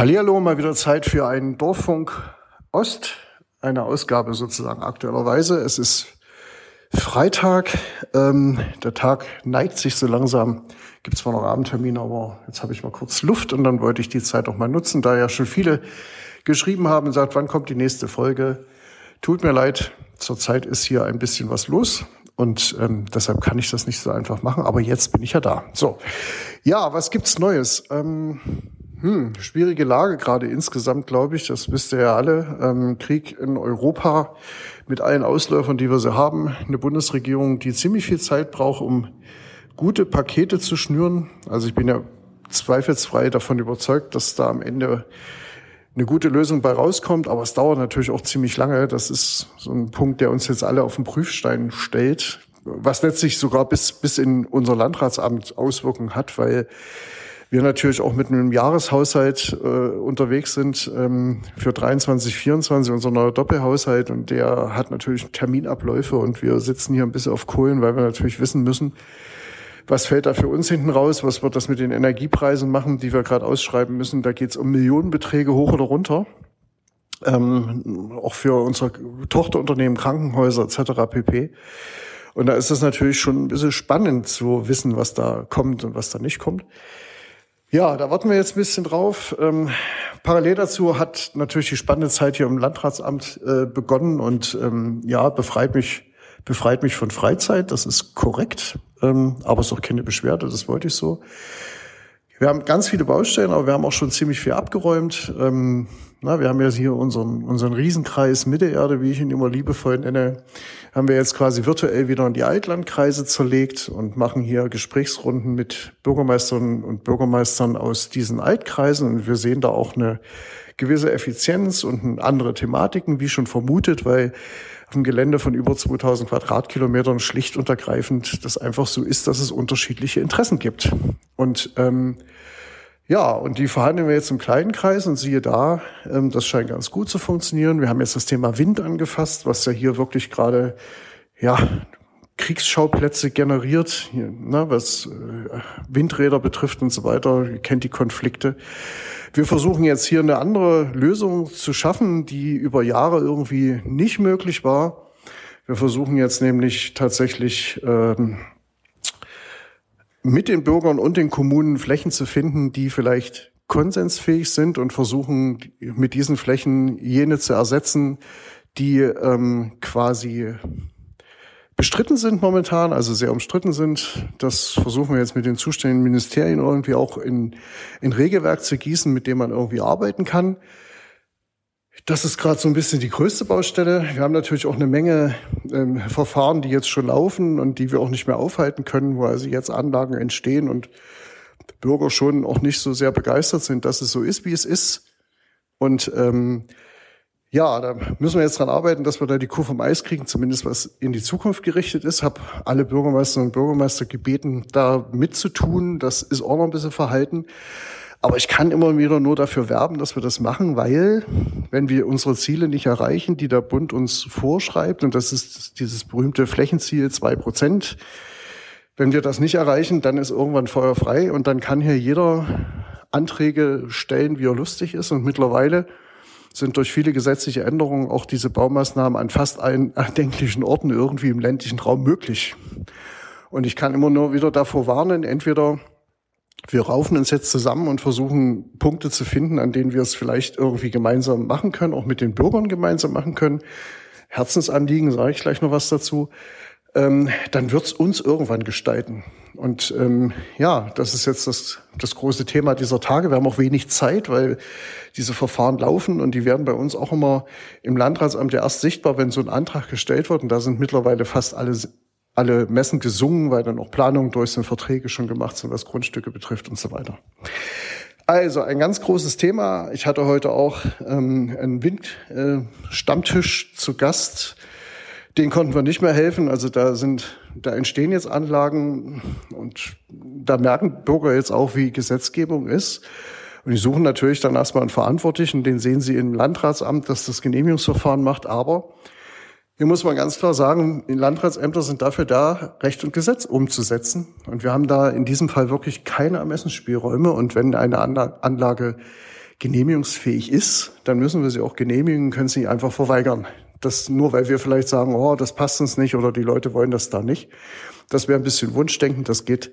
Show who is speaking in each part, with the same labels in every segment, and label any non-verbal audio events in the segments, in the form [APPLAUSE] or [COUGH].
Speaker 1: Hallihallo, mal wieder Zeit für einen Dorffunk Ost, eine Ausgabe sozusagen aktuellerweise. Es ist Freitag, ähm, der Tag neigt sich so langsam. Gibt zwar noch Abendtermine, aber jetzt habe ich mal kurz Luft und dann wollte ich die Zeit auch mal nutzen, da ja schon viele geschrieben haben und sagt, wann kommt die nächste Folge. Tut mir leid, zurzeit ist hier ein bisschen was los und ähm, deshalb kann ich das nicht so einfach machen, aber jetzt bin ich ja da. So, ja, was gibt's Neues? Ähm, hm, schwierige Lage gerade insgesamt, glaube ich. Das wisst ihr ja alle. Ähm, Krieg in Europa mit allen Ausläufern, die wir so haben. Eine Bundesregierung, die ziemlich viel Zeit braucht, um gute Pakete zu schnüren. Also ich bin ja zweifelsfrei davon überzeugt, dass da am Ende eine gute Lösung bei rauskommt. Aber es dauert natürlich auch ziemlich lange. Das ist so ein Punkt, der uns jetzt alle auf den Prüfstein stellt. Was letztlich sogar bis, bis in unser Landratsamt Auswirkungen hat, weil wir natürlich auch mit einem Jahreshaushalt äh, unterwegs sind ähm, für 23, 24, unser neuer Doppelhaushalt und der hat natürlich Terminabläufe und wir sitzen hier ein bisschen auf Kohlen, weil wir natürlich wissen müssen, was fällt da für uns hinten raus, was wird das mit den Energiepreisen machen, die wir gerade ausschreiben müssen. Da geht es um Millionenbeträge hoch oder runter. Ähm, auch für unsere Tochterunternehmen, Krankenhäuser etc. pp. Und da ist es natürlich schon ein bisschen spannend zu wissen, was da kommt und was da nicht kommt. Ja, da warten wir jetzt ein bisschen drauf. Ähm, parallel dazu hat natürlich die spannende Zeit hier im Landratsamt äh, begonnen und ähm, ja, befreit mich, befreit mich von Freizeit. Das ist korrekt, ähm, aber es ist auch keine Beschwerde, das wollte ich so. Wir haben ganz viele Baustellen, aber wir haben auch schon ziemlich viel abgeräumt. Ähm, na, wir haben ja hier unseren, unseren Riesenkreis Mittelerde, wie ich ihn immer liebevoll nenne haben wir jetzt quasi virtuell wieder in die Altlandkreise zerlegt und machen hier Gesprächsrunden mit Bürgermeistern und Bürgermeistern aus diesen Altkreisen. Und wir sehen da auch eine gewisse Effizienz und andere Thematiken, wie schon vermutet, weil auf dem Gelände von über 2000 Quadratkilometern schlicht und ergreifend das einfach so ist, dass es unterschiedliche Interessen gibt. Und ähm, ja, und die verhandeln wir jetzt im kleinen Kreis und siehe da, ähm, das scheint ganz gut zu funktionieren. Wir haben jetzt das Thema Wind angefasst, was ja hier wirklich gerade, ja, Kriegsschauplätze generiert, hier, ne, was äh, Windräder betrifft und so weiter. Ihr kennt die Konflikte. Wir versuchen jetzt hier eine andere Lösung zu schaffen, die über Jahre irgendwie nicht möglich war. Wir versuchen jetzt nämlich tatsächlich ähm, mit den Bürgern und den Kommunen Flächen zu finden, die vielleicht konsensfähig sind und versuchen mit diesen Flächen jene zu ersetzen, die ähm, quasi bestritten sind momentan, also sehr umstritten sind. Das versuchen wir jetzt mit den zuständigen Ministerien irgendwie auch in, in Regelwerk zu gießen, mit dem man irgendwie arbeiten kann. Das ist gerade so ein bisschen die größte Baustelle. Wir haben natürlich auch eine Menge ähm, Verfahren, die jetzt schon laufen und die wir auch nicht mehr aufhalten können, wo also jetzt Anlagen entstehen und Bürger schon auch nicht so sehr begeistert sind, dass es so ist, wie es ist. Und ähm, ja, da müssen wir jetzt dran arbeiten, dass wir da die Kuh vom Eis kriegen, zumindest was in die Zukunft gerichtet ist. Hab alle Bürgermeisterinnen und Bürgermeister gebeten, da mitzutun. Das ist auch noch ein bisschen verhalten. Aber ich kann immer wieder nur dafür werben, dass wir das machen, weil wenn wir unsere Ziele nicht erreichen, die der Bund uns vorschreibt, und das ist dieses berühmte Flächenziel zwei Prozent, wenn wir das nicht erreichen, dann ist irgendwann Feuer frei und dann kann hier jeder Anträge stellen, wie er lustig ist. Und mittlerweile sind durch viele gesetzliche Änderungen auch diese Baumaßnahmen an fast allen [LAUGHS] erdenklichen Orten irgendwie im ländlichen Raum möglich. Und ich kann immer nur wieder davor warnen, entweder wir raufen uns jetzt zusammen und versuchen Punkte zu finden, an denen wir es vielleicht irgendwie gemeinsam machen können, auch mit den Bürgern gemeinsam machen können. Herzensanliegen, sage ich gleich noch was dazu. Ähm, dann wird's uns irgendwann gestalten. Und ähm, ja, das ist jetzt das, das große Thema dieser Tage. Wir haben auch wenig Zeit, weil diese Verfahren laufen und die werden bei uns auch immer im Landratsamt ja erst sichtbar, wenn so ein Antrag gestellt wird. Und da sind mittlerweile fast alle alle Messen gesungen, weil dann auch Planungen durch sind, Verträge schon gemacht sind, was Grundstücke betrifft und so weiter. Also ein ganz großes Thema. Ich hatte heute auch ähm, einen Windstammtisch äh, zu Gast. Den konnten wir nicht mehr helfen. Also da sind, da entstehen jetzt Anlagen und da merken Bürger jetzt auch, wie Gesetzgebung ist. Und die suchen natürlich dann erstmal einen Verantwortlichen, den sehen sie im Landratsamt, dass das Genehmigungsverfahren macht. Aber hier muss man ganz klar sagen, die Landratsämter sind dafür da, Recht und Gesetz umzusetzen. Und wir haben da in diesem Fall wirklich keine Ermessensspielräume. Und wenn eine Anlage genehmigungsfähig ist, dann müssen wir sie auch genehmigen, können sie einfach verweigern. Das nur, weil wir vielleicht sagen, oh, das passt uns nicht oder die Leute wollen das da nicht. Das wäre ein bisschen Wunschdenken, das geht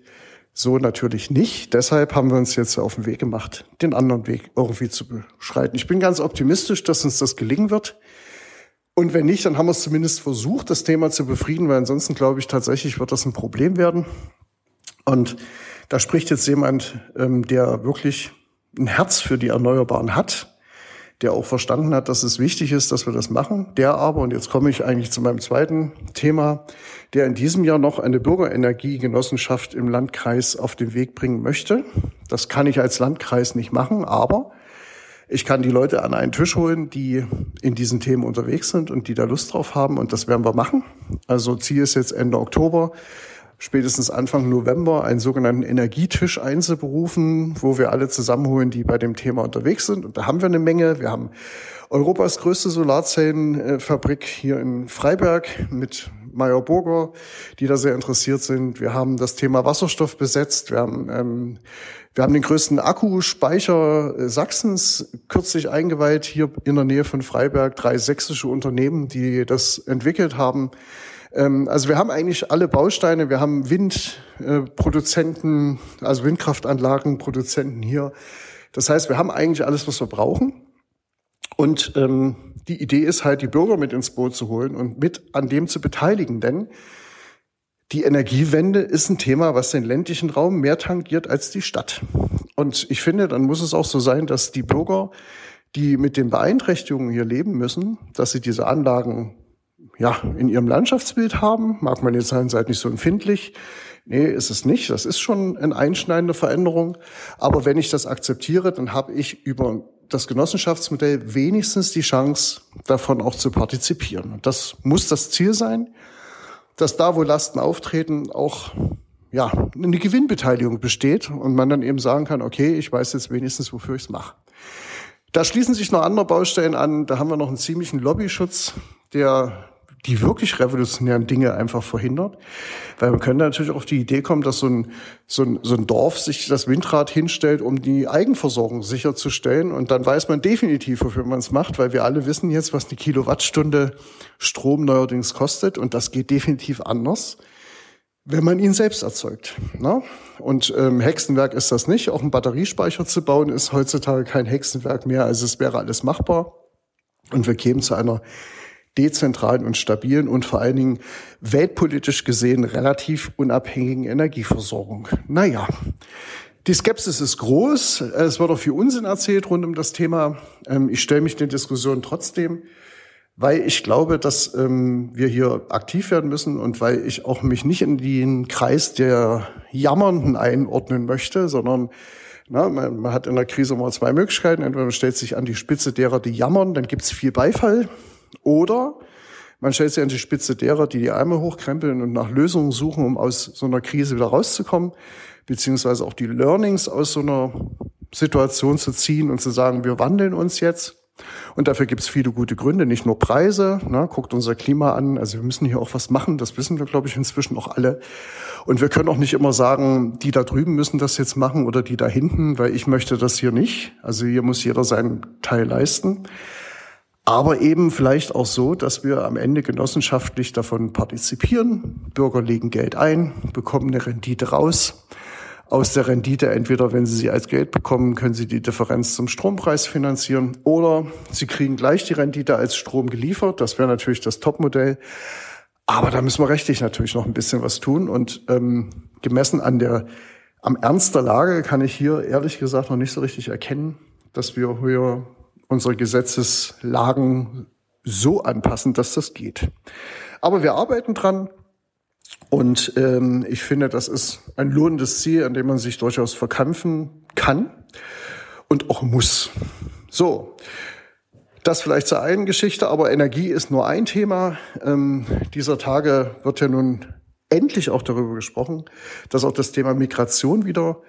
Speaker 1: so natürlich nicht. Deshalb haben wir uns jetzt auf den Weg gemacht, den anderen Weg irgendwie zu beschreiten. Ich bin ganz optimistisch, dass uns das gelingen wird. Und wenn nicht, dann haben wir es zumindest versucht, das Thema zu befrieden, weil ansonsten glaube ich tatsächlich wird das ein Problem werden. Und da spricht jetzt jemand, ähm, der wirklich ein Herz für die Erneuerbaren hat, der auch verstanden hat, dass es wichtig ist, dass wir das machen. Der aber, und jetzt komme ich eigentlich zu meinem zweiten Thema, der in diesem Jahr noch eine Bürgerenergiegenossenschaft im Landkreis auf den Weg bringen möchte. Das kann ich als Landkreis nicht machen, aber ich kann die Leute an einen Tisch holen, die in diesen Themen unterwegs sind und die da Lust drauf haben und das werden wir machen. Also Ziel ist jetzt Ende Oktober spätestens Anfang November einen sogenannten Energietisch einzuberufen, wo wir alle zusammenholen, die bei dem Thema unterwegs sind. Und da haben wir eine Menge. Wir haben Europas größte Solarzellenfabrik hier in Freiberg mit Meyer Burger, die da sehr interessiert sind. Wir haben das Thema Wasserstoff besetzt. Wir haben, ähm, wir haben den größten Akkuspeicher Sachsens kürzlich eingeweiht, hier in der Nähe von Freiberg. Drei sächsische Unternehmen, die das entwickelt haben. Ähm, also wir haben eigentlich alle Bausteine. Wir haben Windproduzenten, äh, also Windkraftanlagenproduzenten hier. Das heißt, wir haben eigentlich alles, was wir brauchen. Und ähm, die Idee ist halt, die Bürger mit ins Boot zu holen und mit an dem zu beteiligen, denn die Energiewende ist ein Thema, was den ländlichen Raum mehr tangiert als die Stadt. Und ich finde, dann muss es auch so sein, dass die Bürger, die mit den Beeinträchtigungen hier leben müssen, dass sie diese Anlagen ja, in ihrem Landschaftsbild haben. Mag man jetzt sein, seid nicht so empfindlich. Nee, ist es nicht. Das ist schon eine einschneidende Veränderung. Aber wenn ich das akzeptiere, dann habe ich über das Genossenschaftsmodell wenigstens die Chance, davon auch zu partizipieren. Und das muss das Ziel sein, dass da, wo Lasten auftreten, auch ja, eine Gewinnbeteiligung besteht und man dann eben sagen kann, okay, ich weiß jetzt wenigstens, wofür ich es mache. Da schließen sich noch andere Baustellen an. Da haben wir noch einen ziemlichen Lobbyschutz, der die wirklich revolutionären Dinge einfach verhindert. Weil man könnte natürlich auf die Idee kommen, dass so ein, so ein, so ein Dorf sich das Windrad hinstellt, um die Eigenversorgung sicherzustellen. Und dann weiß man definitiv, wofür man es macht, weil wir alle wissen jetzt, was eine Kilowattstunde Strom neuerdings kostet. Und das geht definitiv anders wenn man ihn selbst erzeugt. Ne? Und ähm, Hexenwerk ist das nicht. Auch ein Batteriespeicher zu bauen ist heutzutage kein Hexenwerk mehr. Also es wäre alles machbar. Und wir kämen zu einer dezentralen und stabilen und vor allen Dingen weltpolitisch gesehen relativ unabhängigen Energieversorgung. Naja, die Skepsis ist groß. Es wird auch viel Unsinn erzählt rund um das Thema. Ähm, ich stelle mich den Diskussionen trotzdem, weil ich glaube, dass ähm, wir hier aktiv werden müssen und weil ich auch mich nicht in den Kreis der Jammernden einordnen möchte, sondern na, man, man hat in der Krise immer zwei Möglichkeiten. Entweder man stellt sich an die Spitze derer, die jammern, dann gibt's viel Beifall. Oder man stellt sich an die Spitze derer, die die Arme hochkrempeln und nach Lösungen suchen, um aus so einer Krise wieder rauszukommen, beziehungsweise auch die Learnings aus so einer Situation zu ziehen und zu sagen, wir wandeln uns jetzt. Und dafür gibt es viele gute Gründe, nicht nur Preise. Ne? Guckt unser Klima an. Also wir müssen hier auch was machen. Das wissen wir, glaube ich, inzwischen auch alle. Und wir können auch nicht immer sagen, die da drüben müssen das jetzt machen oder die da hinten, weil ich möchte das hier nicht. Also hier muss jeder seinen Teil leisten aber eben vielleicht auch so, dass wir am Ende genossenschaftlich davon partizipieren. Bürger legen Geld ein, bekommen eine Rendite raus. Aus der Rendite, entweder wenn sie sie als Geld bekommen, können sie die Differenz zum Strompreis finanzieren oder sie kriegen gleich die Rendite als Strom geliefert. Das wäre natürlich das Topmodell. Aber da müssen wir rechtlich natürlich noch ein bisschen was tun. Und ähm, gemessen an der am Ernst der Lage kann ich hier ehrlich gesagt noch nicht so richtig erkennen, dass wir hier unsere Gesetzeslagen so anpassen, dass das geht. Aber wir arbeiten dran und ähm, ich finde, das ist ein lohnendes Ziel, an dem man sich durchaus verkämpfen kann und auch muss. So, das vielleicht zur einen Geschichte, aber Energie ist nur ein Thema. Ähm, dieser Tage wird ja nun endlich auch darüber gesprochen, dass auch das Thema Migration wieder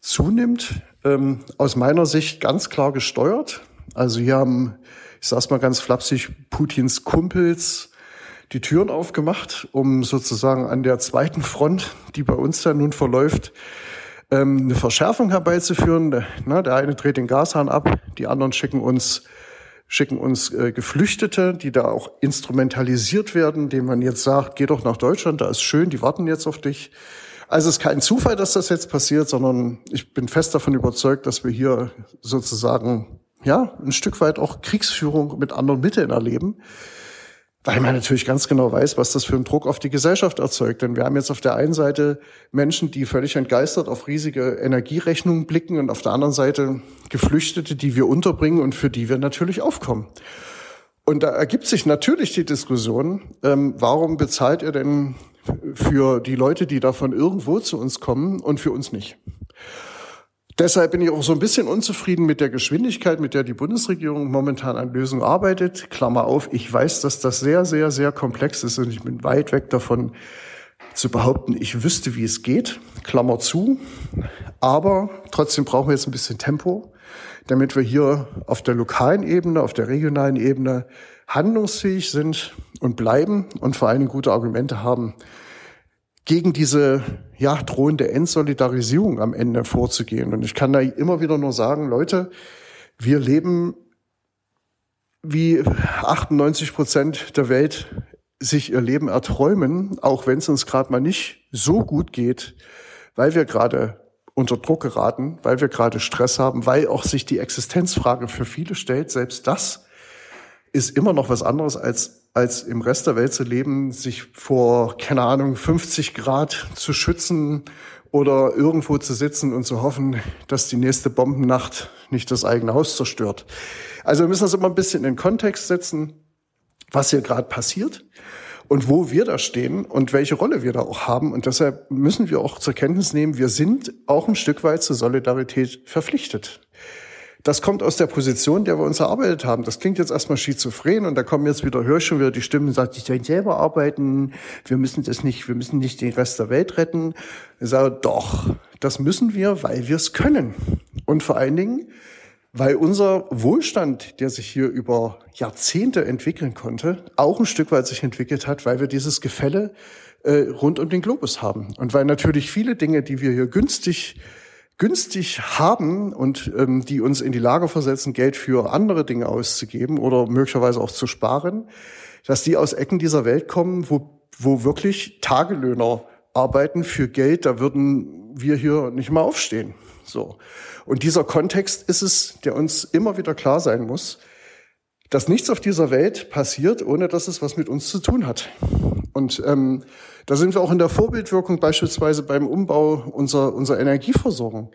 Speaker 1: zunimmt. Ähm, aus meiner Sicht ganz klar gesteuert. Also hier haben, ich sag's mal ganz flapsig, Putins Kumpels die Türen aufgemacht, um sozusagen an der zweiten Front, die bei uns dann nun verläuft, ähm, eine Verschärfung herbeizuführen. Der, ne, eine dreht den Gashahn ab, die anderen schicken uns schicken uns äh, Geflüchtete, die da auch instrumentalisiert werden, denen man jetzt sagt, geh doch nach Deutschland, da ist schön, die warten jetzt auf dich. Also es ist kein Zufall, dass das jetzt passiert, sondern ich bin fest davon überzeugt, dass wir hier sozusagen ja ein Stück weit auch Kriegsführung mit anderen Mitteln erleben weil man natürlich ganz genau weiß, was das für einen Druck auf die Gesellschaft erzeugt. Denn wir haben jetzt auf der einen Seite Menschen, die völlig entgeistert auf riesige Energierechnungen blicken und auf der anderen Seite Geflüchtete, die wir unterbringen und für die wir natürlich aufkommen. Und da ergibt sich natürlich die Diskussion, ähm, warum bezahlt ihr denn für die Leute, die davon irgendwo zu uns kommen und für uns nicht? Deshalb bin ich auch so ein bisschen unzufrieden mit der Geschwindigkeit, mit der die Bundesregierung momentan an Lösungen arbeitet. Klammer auf, ich weiß, dass das sehr, sehr, sehr komplex ist und ich bin weit weg davon zu behaupten, ich wüsste, wie es geht. Klammer zu. Aber trotzdem brauchen wir jetzt ein bisschen Tempo, damit wir hier auf der lokalen Ebene, auf der regionalen Ebene handlungsfähig sind und bleiben und vor allem gute Argumente haben, gegen diese ja, drohende Entsolidarisierung am Ende vorzugehen. Und ich kann da immer wieder nur sagen, Leute, wir leben wie 98 Prozent der Welt sich ihr Leben erträumen, auch wenn es uns gerade mal nicht so gut geht, weil wir gerade unter Druck geraten, weil wir gerade Stress haben, weil auch sich die Existenzfrage für viele stellt. Selbst das ist immer noch was anderes als als im Rest der Welt zu leben, sich vor, keine Ahnung, 50 Grad zu schützen oder irgendwo zu sitzen und zu hoffen, dass die nächste Bombennacht nicht das eigene Haus zerstört. Also wir müssen das immer ein bisschen in den Kontext setzen, was hier gerade passiert und wo wir da stehen und welche Rolle wir da auch haben. Und deshalb müssen wir auch zur Kenntnis nehmen, wir sind auch ein Stück weit zur Solidarität verpflichtet. Das kommt aus der Position, der wir uns erarbeitet haben. Das klingt jetzt erstmal schizophren und da kommen jetzt wieder, höre ich schon wieder die Stimmen, sagt, ich soll selber arbeiten, wir müssen das nicht, wir müssen nicht den Rest der Welt retten. Ich sage, doch, das müssen wir, weil wir es können. Und vor allen Dingen, weil unser Wohlstand, der sich hier über Jahrzehnte entwickeln konnte, auch ein Stück weit sich entwickelt hat, weil wir dieses Gefälle äh, rund um den Globus haben. Und weil natürlich viele Dinge, die wir hier günstig günstig haben und ähm, die uns in die Lage versetzen, Geld für andere Dinge auszugeben oder möglicherweise auch zu sparen, dass die aus Ecken dieser Welt kommen, wo, wo wirklich Tagelöhner arbeiten für Geld, da würden wir hier nicht mal aufstehen. So. Und dieser Kontext ist es, der uns immer wieder klar sein muss, dass nichts auf dieser Welt passiert, ohne dass es was mit uns zu tun hat. Und ähm, da sind wir auch in der Vorbildwirkung beispielsweise beim Umbau unserer, unserer Energieversorgung.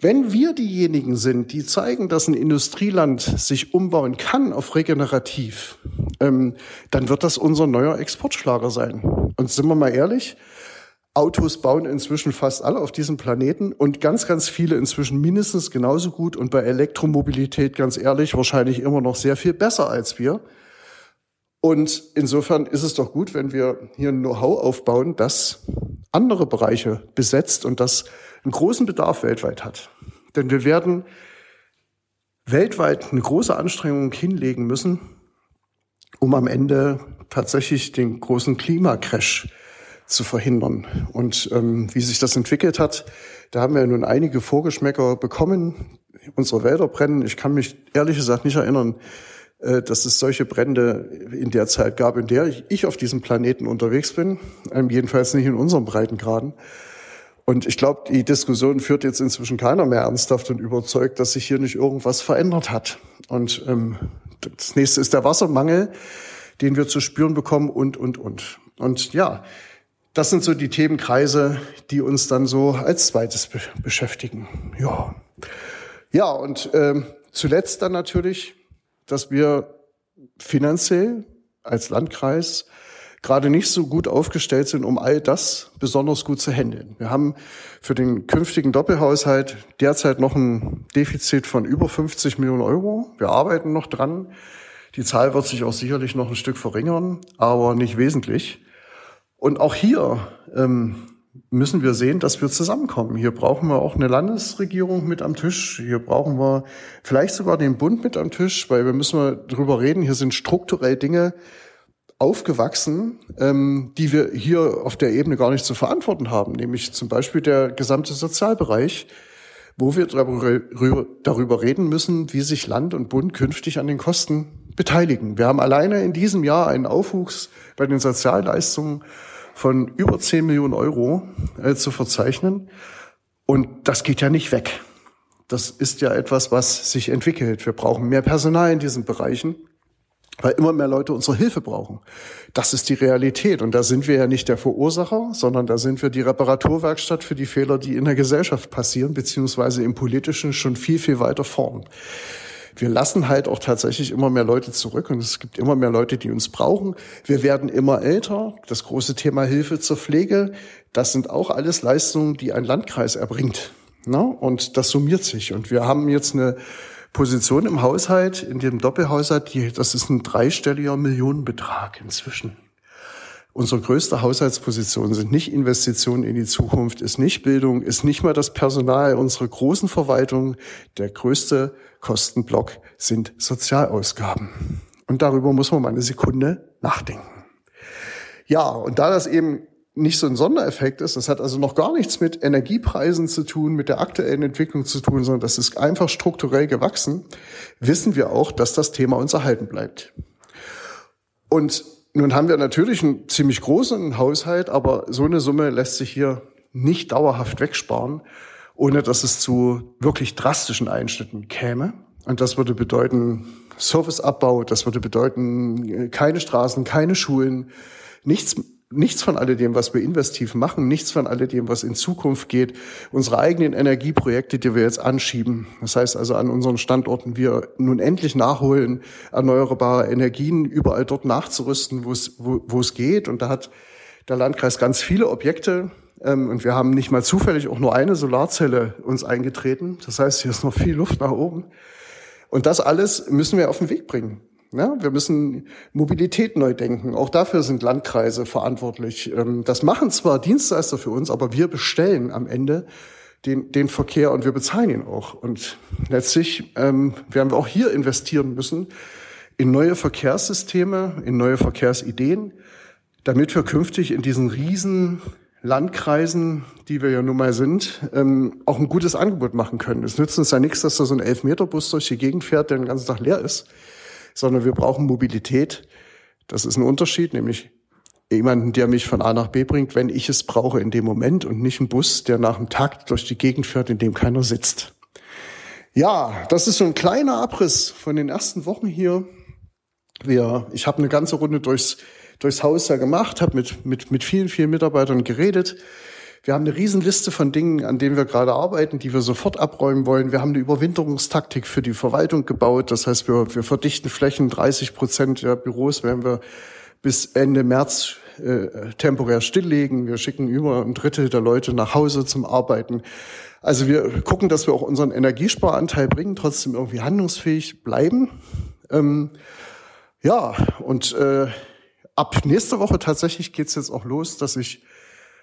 Speaker 1: Wenn wir diejenigen sind, die zeigen, dass ein Industrieland sich umbauen kann auf regenerativ, ähm, dann wird das unser neuer Exportschlager sein. Und sind wir mal ehrlich, Autos bauen inzwischen fast alle auf diesem Planeten und ganz, ganz viele inzwischen mindestens genauso gut und bei Elektromobilität ganz ehrlich wahrscheinlich immer noch sehr viel besser als wir. Und insofern ist es doch gut, wenn wir hier ein Know-how aufbauen, das andere Bereiche besetzt und das einen großen Bedarf weltweit hat. Denn wir werden weltweit eine große Anstrengung hinlegen müssen, um am Ende tatsächlich den großen Klimacrash zu verhindern. Und ähm, wie sich das entwickelt hat, da haben wir nun einige Vorgeschmäcker bekommen. Unsere Wälder brennen. Ich kann mich ehrlich gesagt nicht erinnern, äh, dass es solche Brände in der Zeit gab, in der ich, auf diesem Planeten unterwegs bin. Ähm, jedenfalls nicht in unserem Breitengraden. Und ich glaube, die Diskussion führt jetzt inzwischen keiner mehr ernsthaft und überzeugt, dass sich hier nicht irgendwas verändert hat. Und ähm, das nächste ist der Wassermangel, den wir zu spüren bekommen und, und, und. Und ja, das sind so die Themenkreise, die uns dann so als zweites be beschäftigen. Ja, ja und ähm, zuletzt dann natürlich dass wir finanziell als Landkreis gerade nicht so gut aufgestellt sind, um all das besonders gut zu handeln. Wir haben für den künftigen Doppelhaushalt derzeit noch ein Defizit von über 50 Millionen Euro. Wir arbeiten noch dran. Die Zahl wird sich auch sicherlich noch ein Stück verringern, aber nicht wesentlich. Und auch hier ähm, müssen wir sehen, dass wir zusammenkommen. Hier brauchen wir auch eine Landesregierung mit am Tisch. Hier brauchen wir vielleicht sogar den Bund mit am Tisch, weil wir müssen mal drüber reden. Hier sind strukturell Dinge aufgewachsen, ähm, die wir hier auf der Ebene gar nicht zu verantworten haben, nämlich zum Beispiel der gesamte Sozialbereich, wo wir darüber, darüber reden müssen, wie sich Land und Bund künftig an den Kosten beteiligen. Wir haben alleine in diesem Jahr einen Aufwuchs bei den Sozialleistungen von über 10 Millionen Euro äh, zu verzeichnen. Und das geht ja nicht weg. Das ist ja etwas, was sich entwickelt. Wir brauchen mehr Personal in diesen Bereichen weil immer mehr Leute unsere Hilfe brauchen. Das ist die Realität. Und da sind wir ja nicht der Verursacher, sondern da sind wir die Reparaturwerkstatt für die Fehler, die in der Gesellschaft passieren, beziehungsweise im Politischen schon viel, viel weiter vorn. Wir lassen halt auch tatsächlich immer mehr Leute zurück und es gibt immer mehr Leute, die uns brauchen. Wir werden immer älter. Das große Thema Hilfe zur Pflege, das sind auch alles Leistungen, die ein Landkreis erbringt. Ne? Und das summiert sich. Und wir haben jetzt eine Position im Haushalt, in dem Doppelhaushalt, die, das ist ein dreistelliger Millionenbetrag inzwischen. Unsere größte Haushaltsposition sind nicht Investitionen in die Zukunft, ist nicht Bildung, ist nicht mal das Personal unserer großen Verwaltung. Der größte Kostenblock sind Sozialausgaben. Und darüber muss man mal eine Sekunde nachdenken. Ja, und da das eben nicht so ein Sondereffekt ist. Das hat also noch gar nichts mit Energiepreisen zu tun, mit der aktuellen Entwicklung zu tun, sondern das ist einfach strukturell gewachsen. Wissen wir auch, dass das Thema uns erhalten bleibt. Und nun haben wir natürlich einen ziemlich großen Haushalt, aber so eine Summe lässt sich hier nicht dauerhaft wegsparen, ohne dass es zu wirklich drastischen Einschnitten käme. Und das würde bedeuten Serviceabbau, das würde bedeuten keine Straßen, keine Schulen, nichts nichts von alledem, was wir investiv machen, nichts von alledem, was in Zukunft geht, unsere eigenen Energieprojekte, die wir jetzt anschieben. Das heißt also an unseren Standorten, wir nun endlich nachholen, erneuerbare Energien überall dort nachzurüsten, wo es, wo, wo es geht. Und da hat der Landkreis ganz viele Objekte. Ähm, und wir haben nicht mal zufällig auch nur eine Solarzelle uns eingetreten. Das heißt, hier ist noch viel Luft nach oben. Und das alles müssen wir auf den Weg bringen. Ja, wir müssen Mobilität neu denken. Auch dafür sind Landkreise verantwortlich. Ähm, das machen zwar Dienstleister für uns, aber wir bestellen am Ende den, den Verkehr und wir bezahlen ihn auch. Und letztlich ähm, werden wir auch hier investieren müssen in neue Verkehrssysteme, in neue Verkehrsideen, damit wir künftig in diesen riesen Landkreisen, die wir ja nun mal sind, ähm, auch ein gutes Angebot machen können. Es nützt uns ja nichts, dass da so ein Elfmeterbus durch die Gegend fährt, der den ganzen Tag leer ist sondern wir brauchen Mobilität. Das ist ein Unterschied, nämlich jemanden, der mich von A nach B bringt, wenn ich es brauche in dem Moment und nicht ein Bus, der nach dem Takt durch die Gegend fährt, in dem keiner sitzt. Ja, das ist so ein kleiner Abriss von den ersten Wochen hier. Wir, ich habe eine ganze Runde durchs, durchs Haus ja gemacht, habe mit, mit, mit vielen, vielen Mitarbeitern geredet. Wir haben eine Riesenliste von Dingen, an denen wir gerade arbeiten, die wir sofort abräumen wollen. Wir haben eine Überwinterungstaktik für die Verwaltung gebaut. Das heißt, wir, wir verdichten Flächen. 30 Prozent der Büros werden wir bis Ende März äh, temporär stilllegen. Wir schicken über ein Drittel der Leute nach Hause zum Arbeiten. Also wir gucken, dass wir auch unseren Energiesparanteil bringen, trotzdem irgendwie handlungsfähig bleiben. Ähm, ja, und äh, ab nächste Woche tatsächlich geht's jetzt auch los, dass ich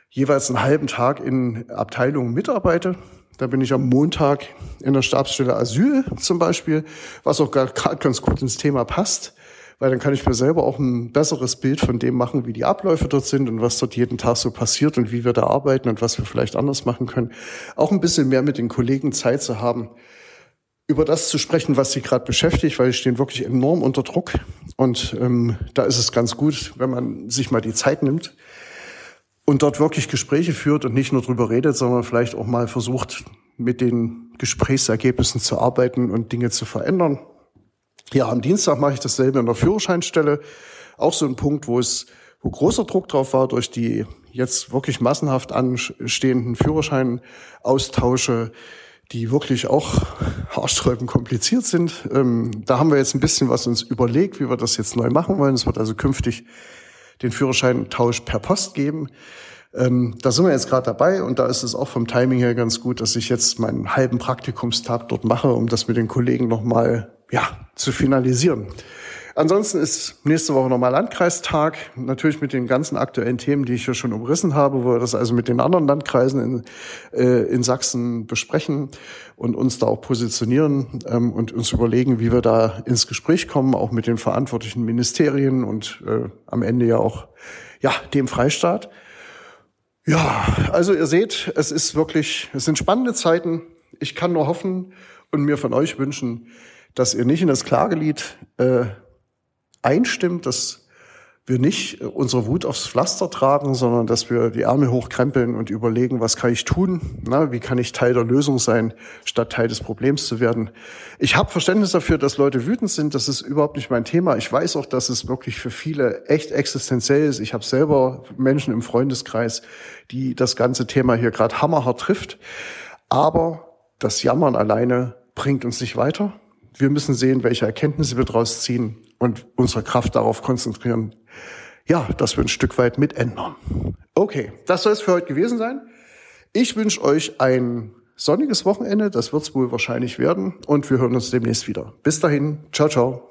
Speaker 1: jeweils einen halben Tag in Abteilungen mitarbeite. Da bin ich am Montag in der Stabsstelle Asyl zum Beispiel, was auch gerade ganz gut ins Thema passt, weil dann kann ich mir selber auch ein besseres Bild von dem machen, wie die Abläufe dort sind und was dort jeden Tag so passiert und wie wir da arbeiten und was wir vielleicht anders machen können. Auch ein bisschen mehr mit den Kollegen Zeit zu haben, über das zu sprechen, was sie gerade beschäftigt, weil sie stehen wirklich enorm unter Druck. Und ähm, da ist es ganz gut, wenn man sich mal die Zeit nimmt und dort wirklich Gespräche führt und nicht nur drüber redet, sondern vielleicht auch mal versucht, mit den Gesprächsergebnissen zu arbeiten und Dinge zu verändern. Ja, am Dienstag mache ich dasselbe in der Führerscheinstelle. Auch so ein Punkt, wo es, wo großer Druck drauf war durch die jetzt wirklich massenhaft anstehenden Führerscheinaustausche, die wirklich auch haarsträubend kompliziert sind. Ähm, da haben wir jetzt ein bisschen was uns überlegt, wie wir das jetzt neu machen wollen. Es wird also künftig den Führerscheintausch per Post geben. Ähm, da sind wir jetzt gerade dabei und da ist es auch vom Timing her ganz gut, dass ich jetzt meinen halben Praktikumstag dort mache, um das mit den Kollegen nochmal ja, zu finalisieren. Ansonsten ist nächste Woche nochmal Landkreistag, natürlich mit den ganzen aktuellen Themen, die ich hier schon umrissen habe, wo wir das also mit den anderen Landkreisen in, äh, in Sachsen besprechen und uns da auch positionieren ähm, und uns überlegen, wie wir da ins Gespräch kommen, auch mit den verantwortlichen Ministerien und äh, am Ende ja auch ja dem Freistaat. Ja, also ihr seht, es ist wirklich, es sind spannende Zeiten. Ich kann nur hoffen und mir von euch wünschen, dass ihr nicht in das Klagelied äh, einstimmt, dass wir nicht äh, unsere Wut aufs Pflaster tragen, sondern dass wir die Ärmel hochkrempeln und überlegen, was kann ich tun? Na, wie kann ich Teil der Lösung sein, statt Teil des Problems zu werden? Ich habe Verständnis dafür, dass Leute wütend sind. Das ist überhaupt nicht mein Thema. Ich weiß auch, dass es wirklich für viele echt existenziell ist. Ich habe selber Menschen im Freundeskreis, die das ganze Thema hier gerade hammerhart trifft. Aber das Jammern alleine bringt uns nicht weiter. Wir müssen sehen, welche Erkenntnisse wir daraus ziehen und unsere Kraft darauf konzentrieren, ja, dass wir ein Stück weit mitändern. Okay, das soll es für heute gewesen sein. Ich wünsche euch ein sonniges Wochenende, das wird es wohl wahrscheinlich werden und wir hören uns demnächst wieder. Bis dahin, ciao, ciao.